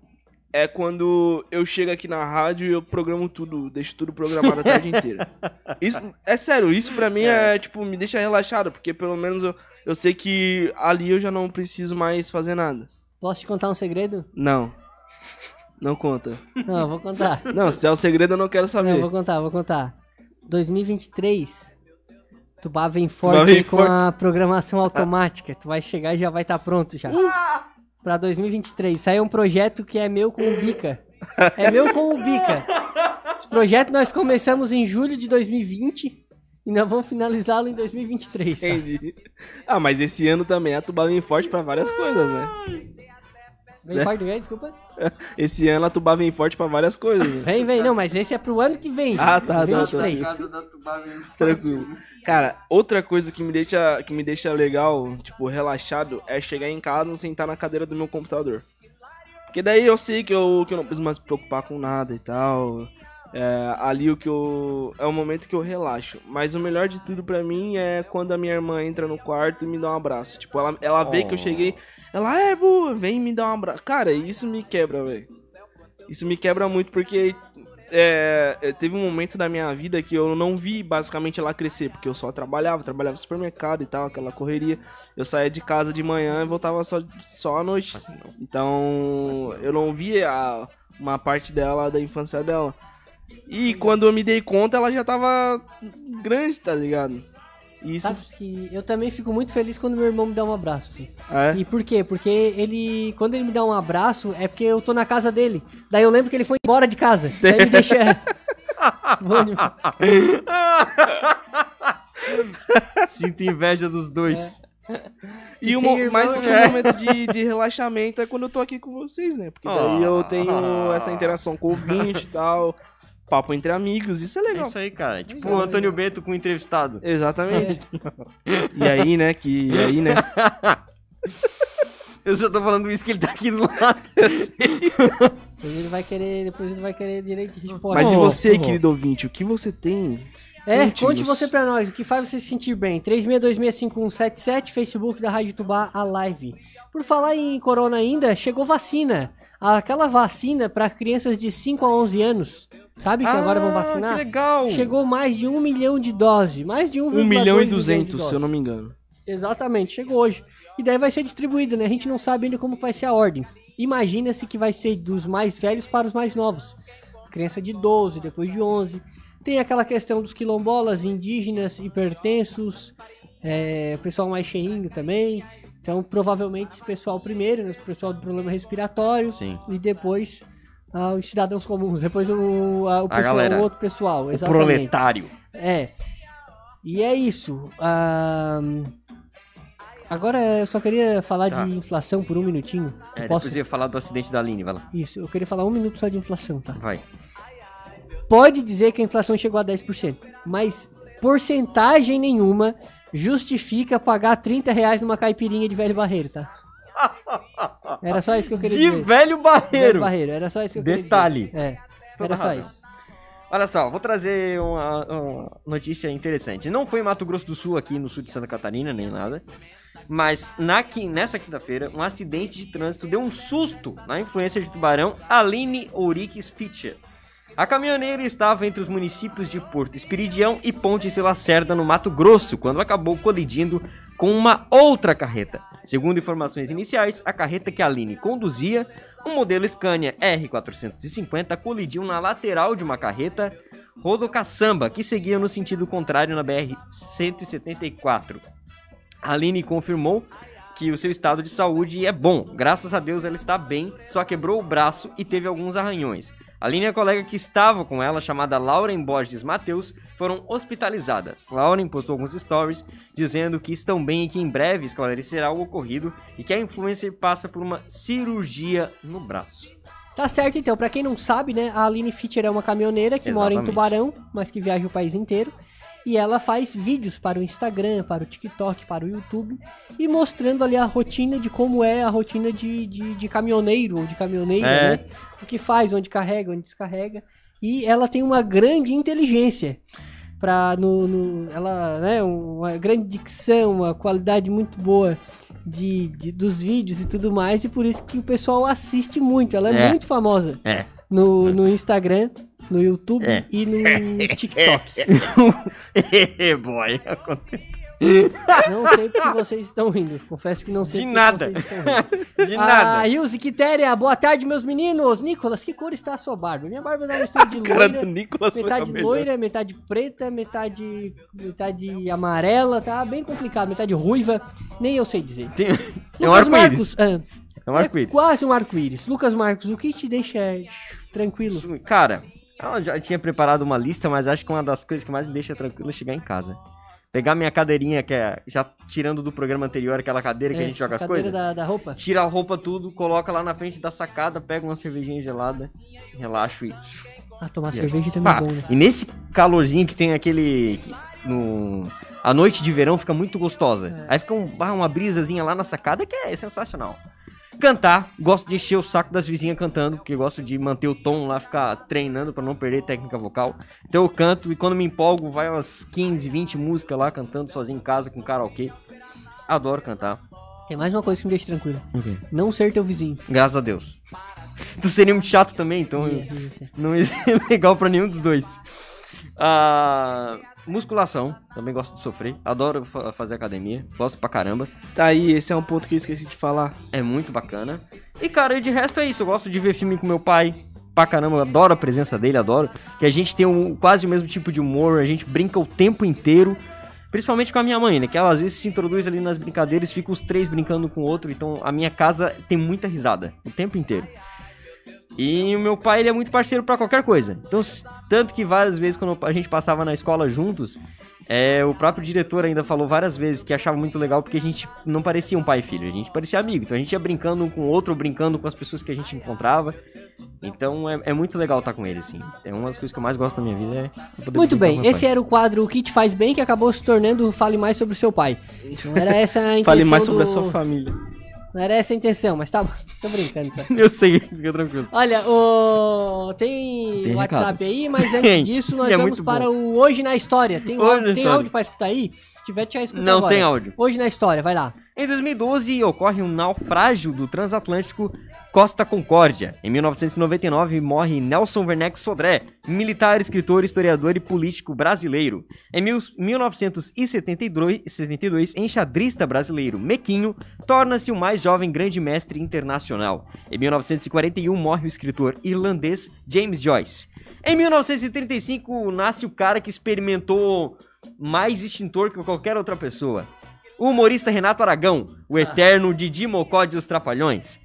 é quando eu chego aqui na rádio e eu programo tudo, deixo tudo programado a tarde inteira. Isso, é sério, isso pra mim é. tipo, me deixa relaxado, porque pelo menos eu, eu sei que ali eu já não preciso mais fazer nada. Posso te contar um segredo? Não. Não conta. Não, eu vou contar. Não, se é o segredo eu não quero Não, saber. eu vou contar, vou contar. 2023. Tubá vem Tubá forte vem com forte. a programação automática. Tu vai chegar e já vai estar pronto já. Pra 2023. Isso aí é um projeto que é meu com o Bica. É meu com o Bica. Esse projeto nós começamos em julho de 2020 e nós vamos finalizá-lo em 2023. Tá? Entendi. Ah, mas esse ano também a Tuba vem forte pra várias coisas, né? Vem forte do quê? Desculpa. Esse ano a Tuba vem forte pra várias coisas. né? Vem, vem. Não, mas esse é pro ano que vem. Ah, tá, tá, 2023. Tranquilo. Cara, outra coisa que me deixa que me deixa legal, tipo, relaxado, é chegar em casa, sentar na cadeira do meu computador. Porque daí eu sei que eu, que eu não preciso mais me preocupar com nada e tal. É, ali o que eu. É o momento que eu relaxo. Mas o melhor de tudo pra mim é quando a minha irmã entra no quarto e me dá um abraço. Tipo, ela, ela vê que eu Oh. cheguei. Ela, é, boa, vem me dar um abraço. Cara, isso me quebra, velho. Isso me quebra muito porque é, é, teve um momento da minha vida que eu não vi basicamente ela crescer, porque eu só trabalhava, trabalhava no supermercado e tal, aquela correria. Eu saía de casa de manhã e voltava só, só à noite. Então eu não via a- uma parte dela, da infância dela. E quando eu me dei conta, ela já tava grande, tá ligado? E Isso. Sabe que eu também fico muito feliz quando meu irmão me dá um abraço. Assim. É? E por quê? Porque ele. Quando ele me dá um abraço, é porque eu tô na casa dele. Daí eu lembro que ele foi embora de casa. Daí me deixa. Sinto inveja dos dois. E E o tem mo- irmão, mais um né? momento de, de relaxamento é quando eu tô aqui com vocês, né? Porque daí eu tenho essa interação com o ouvinte e tal, papo entre amigos, isso é É legal. isso aí, cara. Tipo Isso o é Antônio Bento com o entrevistado. Exatamente. E aí, né, que e aí, né? Eu só tô falando isso que ele tá aqui do lado. Depois ele vai querer. Depois ele vai querer direito de resposta. Mas e você, oh. querido ouvinte, o que você tem? É, conte você pra nós, o que faz você se sentir bem. 36265177, Facebook da Rádio Tubá, a live. Por falar em corona ainda, chegou vacina. Aquela vacina pra crianças de 5 a 11 anos. Sabe que agora vão vacinar? Ah, Que legal. Chegou mais de um milhão de doses. Mais de 1,2 1 milhão e de 200, doses. se eu não me engano. Exatamente, chegou hoje. E daí vai ser distribuído, né? A gente não sabe ainda como vai ser a ordem. Imagina-se que vai ser dos mais velhos para os mais novos. Criança de 12, depois de 11. Tem aquela questão dos quilombolas, indígenas, hipertensos, é, o pessoal mais cheinho também. Então, provavelmente, esse pessoal primeiro, né, o pessoal do problema respiratório, Sim. e depois ah, os cidadãos comuns, depois o, ah, o, A pessoal- galera. o outro pessoal, O exatamente. proletário. É. E é isso. Ahn, Agora eu só queria falar Tá. de inflação por um minutinho. É, Eu posso? depois eu ia falar do acidente da Aline, vai lá. Isso, eu queria falar um minuto só de inflação, tá? Vai. Pode dizer que a inflação chegou a 10%, mas porcentagem nenhuma justifica pagar 30 reais numa caipirinha de velho barreiro, tá? Era só isso que eu queria De dizer. velho barreiro. Velho barreiro, era só isso que eu queria Detalhe. dizer. É, Toda era só razão. isso. Olha só, vou trazer uma, uma notícia interessante. Não foi em Mato Grosso do Sul, aqui no sul de Santa Catarina, nem nada. Mas na, nessa quinta-feira, um acidente de trânsito deu um susto na influência de tubarão Aline Ourix Fischer. A caminhoneira estava entre os municípios de Porto Espiridião e Ponte de Lacerda, no Mato Grosso, quando acabou colidindo com uma outra carreta. Segundo informações iniciais, a carreta que a Aline conduzia, um modelo Scania R450, colidiu na lateral de uma carreta rodocaçamba que seguia no sentido contrário na BR-174. A Aline confirmou que o seu estado de saúde é bom. Graças a Deus ela está bem, só quebrou o braço e teve alguns arranhões. A Aline e a colega que estava com ela, chamada Lauren Borges Mateus, foram hospitalizadas. Lauren postou alguns stories dizendo que estão bem e que em breve esclarecerá o ocorrido e que a influencer passa por uma cirurgia no braço. Tá certo então, pra quem não sabe, né, a Aline Fischer é uma caminhoneira que mora em Exatamente. Tubarão, mas que viaja o país inteiro. E ela faz vídeos para o Instagram, para o TikTok, para o YouTube e mostrando ali a rotina de como é a rotina de, de, de caminhoneiro ou de caminhoneira, É. né? O que faz, onde carrega, onde descarrega. E ela tem uma grande inteligência para no, no- ela, né, uma grande dicção, uma qualidade muito boa de, de- dos vídeos e tudo mais, e por isso que o pessoal assiste muito. Ela é, É. muito famosa É. no, no Instagram, no YouTube É. e no TikTok. Boy. Não sei porque vocês estão rindo. Confesso que não sei De nada. vocês estão rindo. De Ah, nada. Ilse Quitéria, boa tarde, meus meninos. Nicolas, que cor está a sua barba? Minha barba dá uma mistura de Cara loira, do Nicolas metade loira, metade preta, metade, metade amarela, tá bem complicado, metade ruiva, nem eu sei dizer. Tem, é um Lucas. Marcos, ah, É um arco-íris. quase um arco-íris. Lucas Marcos, o que te deixa tranquilo? Cara, eu já tinha preparado uma lista, mas acho que uma das coisas que mais me deixa tranquilo é chegar em casa. Pegar minha cadeirinha, que é já tirando do programa anterior, aquela cadeira que a É, gente joga as cadeira coisas. Da, da roupa? Tira a roupa tudo, coloca lá na frente da sacada, pega uma cervejinha gelada, relaxo e. Ah, tomar Viaja. cerveja também é Ah, bom, né? E nesse calorzinho que tem aquele. No... A noite de verão fica muito gostosa. É. Aí fica um, uma brisazinha lá na sacada que é sensacional. Cantar, gosto de encher o saco das vizinhas cantando, porque gosto de manter o tom lá, ficar treinando pra não perder técnica vocal. Então eu canto e quando me empolgo, vai umas 15, 20 músicas lá cantando sozinho em casa com karaokê. Adoro cantar. Tem mais uma coisa que me deixa tranquilo. O quê? Não ser teu vizinho. Graças a Deus. Tu seria muito chato também, então Ia, ia ser. não ia ser legal pra nenhum dos dois. Ah, musculação, também gosto de sofrer. Adoro fa- fazer academia, gosto pra caramba. Tá aí, esse é um ponto que eu esqueci de falar. É muito bacana. E cara, de resto é isso. Eu gosto de ver filme com meu pai. Pra caramba, eu adoro a presença dele, adoro. Que a gente tem um, quase o mesmo tipo de humor, a gente brinca o tempo inteiro. Principalmente com a minha mãe, né? Que ela às vezes se introduz ali nas brincadeiras fica os três brincando com o outro. Então a minha casa tem muita risada o tempo inteiro. E o meu pai, ele é muito parceiro pra qualquer coisa. Então, tanto que várias vezes quando a gente passava na escola juntos, é, o próprio diretor ainda falou várias vezes que achava muito legal porque a gente não parecia um pai e filho, a gente parecia amigo. Então a gente ia brincando um com o outro, ou brincando com as pessoas que a gente encontrava. Então é, é muito legal estar com ele, assim. É uma das coisas que eu mais gosto da minha vida. É poder Muito bem, esse pai. era o quadro O Que Te Faz Bem, que acabou se tornando Fale Mais Sobre o Seu Pai. Não era essa a intenção Fale mais sobre do- a sua família. Não era essa a intenção, mas tá bom. Tô brincando, tá? Eu sei, fica tranquilo. Olha, o... tem, Tem WhatsApp recado. aí, mas antes disso nós é vamos para bom. o Hoje na História. Tem, Hoje áudio, na tem História. áudio pra escutar aí? Se tiver, já escuta Não agora. tem áudio. Hoje na História, vai lá. Em 2012, ocorre um naufrágio do transatlântico Costa Concórdia. Em 1999, morre Nelson Werneck Sodré, militar, escritor, historiador e político brasileiro. Em mil- 1972, 72, enxadrista brasileiro Mequinho torna-se o mais jovem grande mestre internacional. Em 1941, morre o escritor irlandês James Joyce. Em 1935, nasce o cara que experimentou mais extintor que qualquer outra pessoa. O humorista Renato Aragão, o eterno Didi Mocó de Os Trapalhões.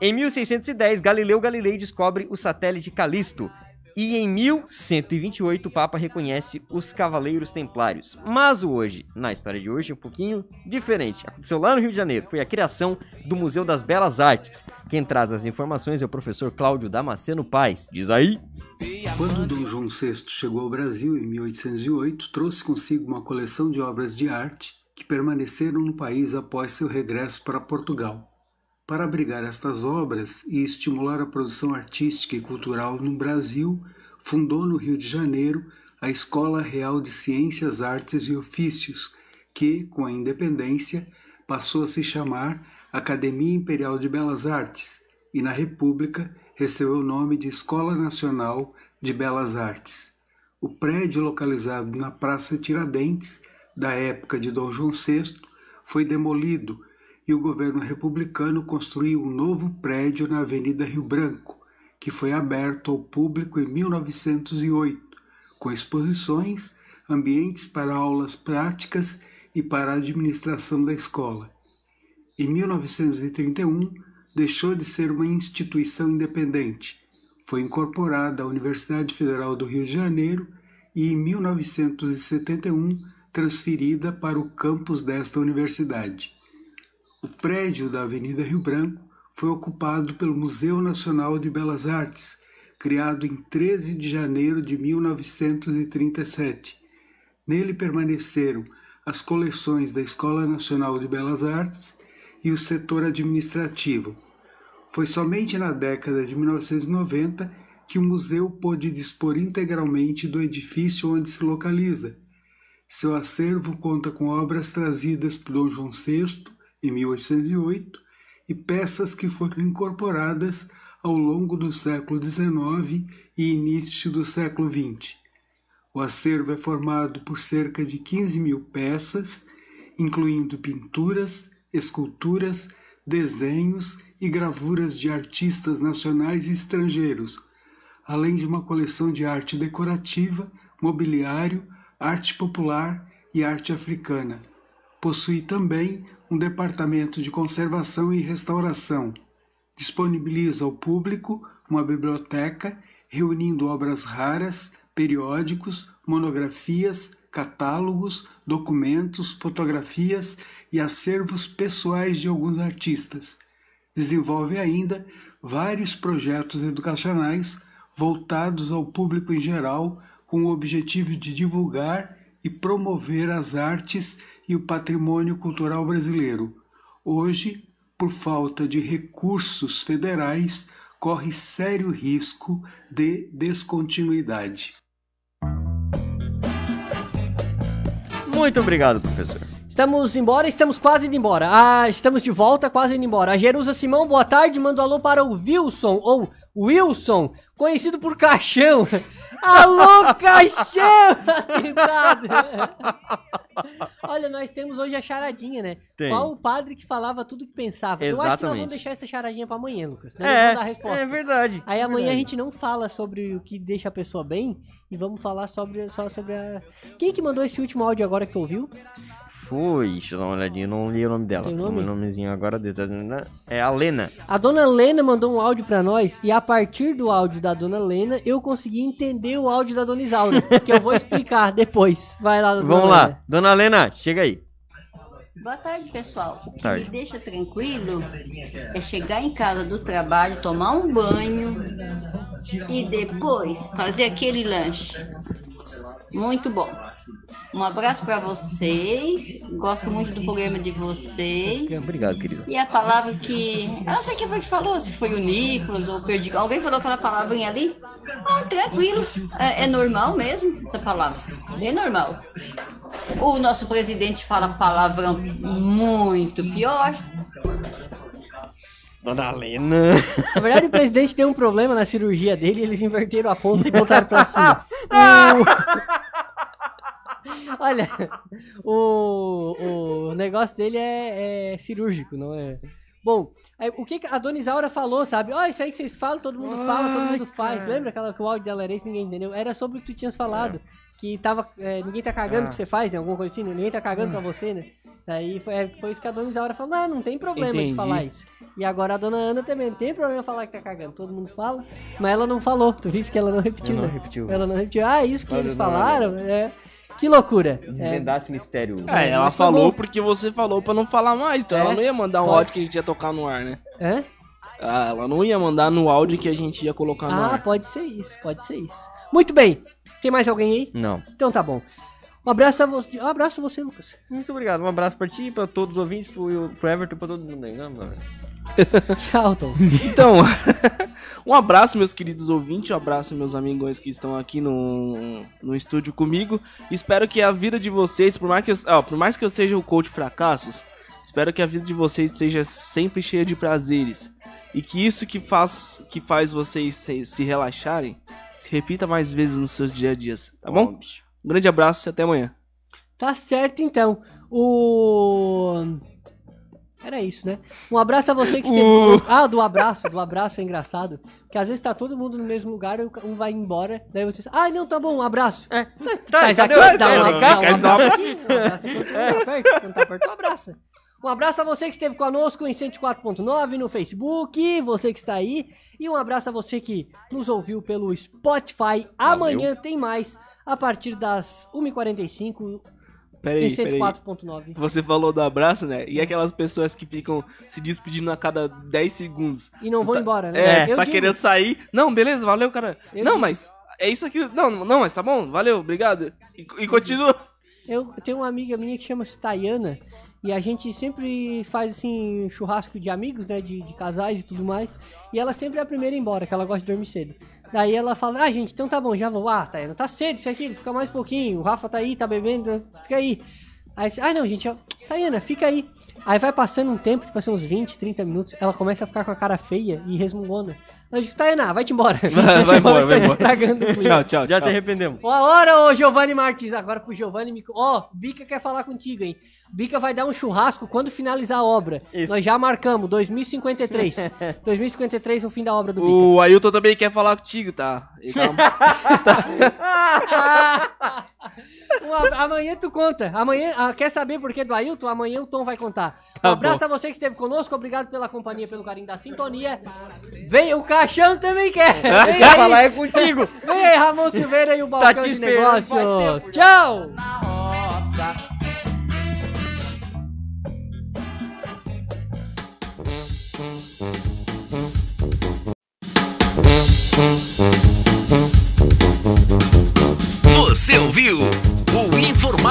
Em 1610, Galileu Galilei descobre o satélite Calisto. E em 1128, o Papa reconhece os Cavaleiros Templários. Mas o hoje, na história de hoje, é um pouquinho diferente. Aconteceu lá no Rio de Janeiro. Foi a criação do Museu das Belas Artes. Quem traz as informações é o professor Cláudio Damasceno Paz. Diz aí. Quando Dom João VI chegou ao Brasil em 1808, trouxe consigo uma coleção de obras de arte que permaneceram no país após seu regresso para Portugal. Para abrigar estas obras e estimular a produção artística e cultural no Brasil, fundou no Rio de Janeiro a Escola Real de Ciências, Artes e Ofícios, que, com a independência, passou a se chamar Academia Imperial de Belas Artes e, na República, recebeu o nome de Escola Nacional de Belas Artes. O prédio localizado na Praça Tiradentes, da época de Dom João VI, foi demolido e o governo republicano construiu um novo prédio na Avenida Rio Branco, que foi aberto ao público em 1908, com exposições, ambientes para aulas práticas e para a administração da escola. Em 1931, deixou de ser uma instituição independente. Foi incorporada à Universidade Federal do Rio de Janeiro e, em 1971, transferida para o campus desta universidade. O prédio da Avenida Rio Branco foi ocupado pelo Museu Nacional de Belas Artes, criado em 13 de janeiro de 1937. Nele permaneceram as coleções da Escola Nacional de Belas Artes e o setor administrativo. Foi somente na década de 1990 que o museu pôde dispor integralmente do edifício onde se localiza. Seu acervo conta com obras trazidas por Dom João VI em 1808, e peças que foram incorporadas ao longo do século XIX e início do século XX. O acervo é formado por cerca de 15 mil peças, incluindo pinturas, esculturas, desenhos e gravuras de artistas nacionais e estrangeiros, além de uma coleção de arte decorativa, mobiliário, arte popular e arte africana. Possui também um departamento de conservação e restauração. Disponibiliza ao público uma biblioteca reunindo obras raras, periódicos, monografias, catálogos, documentos, fotografias e acervos pessoais de alguns artistas. Desenvolve ainda vários projetos educacionais voltados ao público em geral, com o objetivo de divulgar e promover as artes e o patrimônio cultural brasileiro. Hoje, por falta de recursos federais, corre sério risco de descontinuidade. Muito obrigado, professor. Estamos embora, estamos quase indo embora. Ah, estamos de volta, quase indo embora. A Jerusa Simão, boa tarde, manda um alô para o Wilson, ou Wilson, conhecido por Caixão. Alô, Caixão! Olha, nós temos hoje a charadinha, né? Tem. Qual o padre que falava tudo que pensava? Eu acho que nós Exatamente. vamos deixar essa charadinha pra amanhã, Lucas. Nós É, dar a resposta. é verdade. Aí é amanhã a verdade. gente não fala sobre o que deixa a pessoa bem e vamos falar sobre, só sobre a... Quem que mandou esse último áudio agora que tu ouviu? Foi, deixa eu dar uma olhadinha, eu não li o nome dela. Tem nome? O nomezinho agora de- é a Lena. A dona Lena mandou um áudio pra nós e a partir do áudio da dona Lena eu consegui entender o áudio da dona Isaura, que eu vou explicar depois. Vai lá, dona Vamos Lena. lá, dona Lena, chega aí. Boa tarde, pessoal. Tarde. Me deixa tranquilo é chegar em casa do trabalho, tomar um banho e depois fazer aquele lanche. Muito bom. Um abraço para vocês. Gosto muito do programa de vocês. Obrigado, querida. E a palavra que. Eu não sei quem foi que falou, se foi o Nicolas ou o Perdigão. Alguém falou aquela palavrinha ali? Ah, tranquilo. É, é normal mesmo essa palavra. Bem normal. O nosso presidente fala palavrão muito pior. Dona Lena. Na verdade, o presidente deu um problema na cirurgia dele, eles inverteram a ponta e botaram pra cima. O- Olha, o, o negócio dele é, é cirúrgico, não é? Bom, aí, o que a Dona Isaura falou, sabe? Ó, isso aí que vocês falam, todo mundo fala, todo mundo faz. Lembra aquela que o áudio dela era esse, ninguém entendeu? Era sobre o que tu tinhas falado. Que tava. é, ninguém tá cagando Ah. o que você faz, né? Alguma coisa assim, né? Ninguém tá cagando pra você, né? Daí foi, é, foi isso que a Dona Isaura falou, não, não tem problema Entendi. de falar isso. E agora a Dona Ana também, não tem problema falar que tá cagando. Todo mundo fala, mas ela não falou. Tu viste que ela não repetiu, Ela não né? repetiu. Ela não repetiu. Ah, isso que Olha, eles Dona falaram? É. Que loucura. É, Desvendasse o mistério. É, ela mas foi falou bom. porque você falou pra não falar mais, então É? ela não ia mandar um Pode. áudio que a gente ia tocar no ar, né? Hã? Ah, ela não ia mandar no áudio que a gente ia colocar no Ah, ar. pode ser isso, pode ser isso. Muito bem. Tem mais alguém aí? Não. Então tá bom. Um abraço a você, um abraço a você, Lucas. Muito obrigado. Um abraço pra ti, pra todos os ouvintes, pro, pro Everton, pra todo mundo aí. Não, não. Tchau, Tom. Então, um abraço, meus queridos ouvintes, um abraço, meus amigões que estão aqui no, no estúdio comigo. Espero que a vida de vocês, por mais que eu, ó, por mais que eu seja o coach fracassos, espero que a vida de vocês seja sempre cheia de prazeres. E que isso que faz, que faz vocês se, se relaxarem se repita mais vezes nos seus dia a dias, tá bom? Um grande abraço e até amanhã. Tá certo, então. O. Era isso, né? Um abraço a você que esteve O- conosco. Ah, do abraço, do abraço é engraçado. Porque às vezes tá todo mundo no mesmo lugar, e um vai embora, daí você diz, ah, não, tá bom, um abraço. É, tá, tá, aqui, cadê? dá um, É, cá, um abraço aqui, um abraço aqui, quando tá perto, quando tá perto, um abraço. Um abraço a você que esteve conosco em 104.9 no Facebook, você que está aí. E um abraço a você que nos ouviu pelo Spotify. Amanhã tem mais, a partir das 1h45 Peraí, em peraí. 104.9. Você falou do abraço, né? E aquelas pessoas que ficam se despedindo a cada 10 segundos. E não Tu vão tá- embora, né? É, Eu tá digo. querendo sair. Não, beleza, valeu, cara. Eu não, digo. mas é isso aqui. Não, não, mas tá bom, valeu, obrigado. E, e continua. Eu tenho uma amiga minha que chama-se Tayana. E a gente sempre faz assim, churrasco de amigos, né? De, de casais e tudo mais. E ela sempre é a primeira a ir embora, que ela gosta de dormir cedo. Daí ela fala, ah, gente, então tá bom, já vou. Ah, Tayana, tá cedo isso aqui, fica mais um pouquinho. O Rafa tá aí, tá bebendo, fica aí. Aí, ah, não, gente, Tayana, fica aí. Aí vai passando um tempo, tipo assim, uns 20, 30 minutos, ela começa a ficar com a cara feia e resmungona. Digo, Tayana, vai-te embora. Vai, vai embora, vai tá embora. estragando Tchau, tchau, Já tchau. se arrependemos. Ó, a hora, ô Giovanni Martins. Agora pro Giovanni me. Ó, Bica quer falar contigo, hein? Bica vai dar um churrasco quando finalizar a obra. Isso. Nós já marcamos, 2053. 2053 o fim da obra do Bica. O Ailton também quer falar contigo, tá? E calma. Um amanhã tu conta. Amanhã, ah, quer saber por que do Ailton? Amanhã o Tom vai contar. Um Tá abraço bom. a você que esteve conosco. Obrigado pela companhia, pelo carinho da sintonia. Vem, o Caixão também quer. Vem aí. falar é contigo. Vem aí, Ramon Silveira e o Balcão Tá de Negócios. tempo Tchau.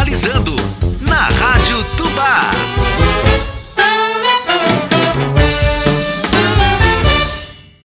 Na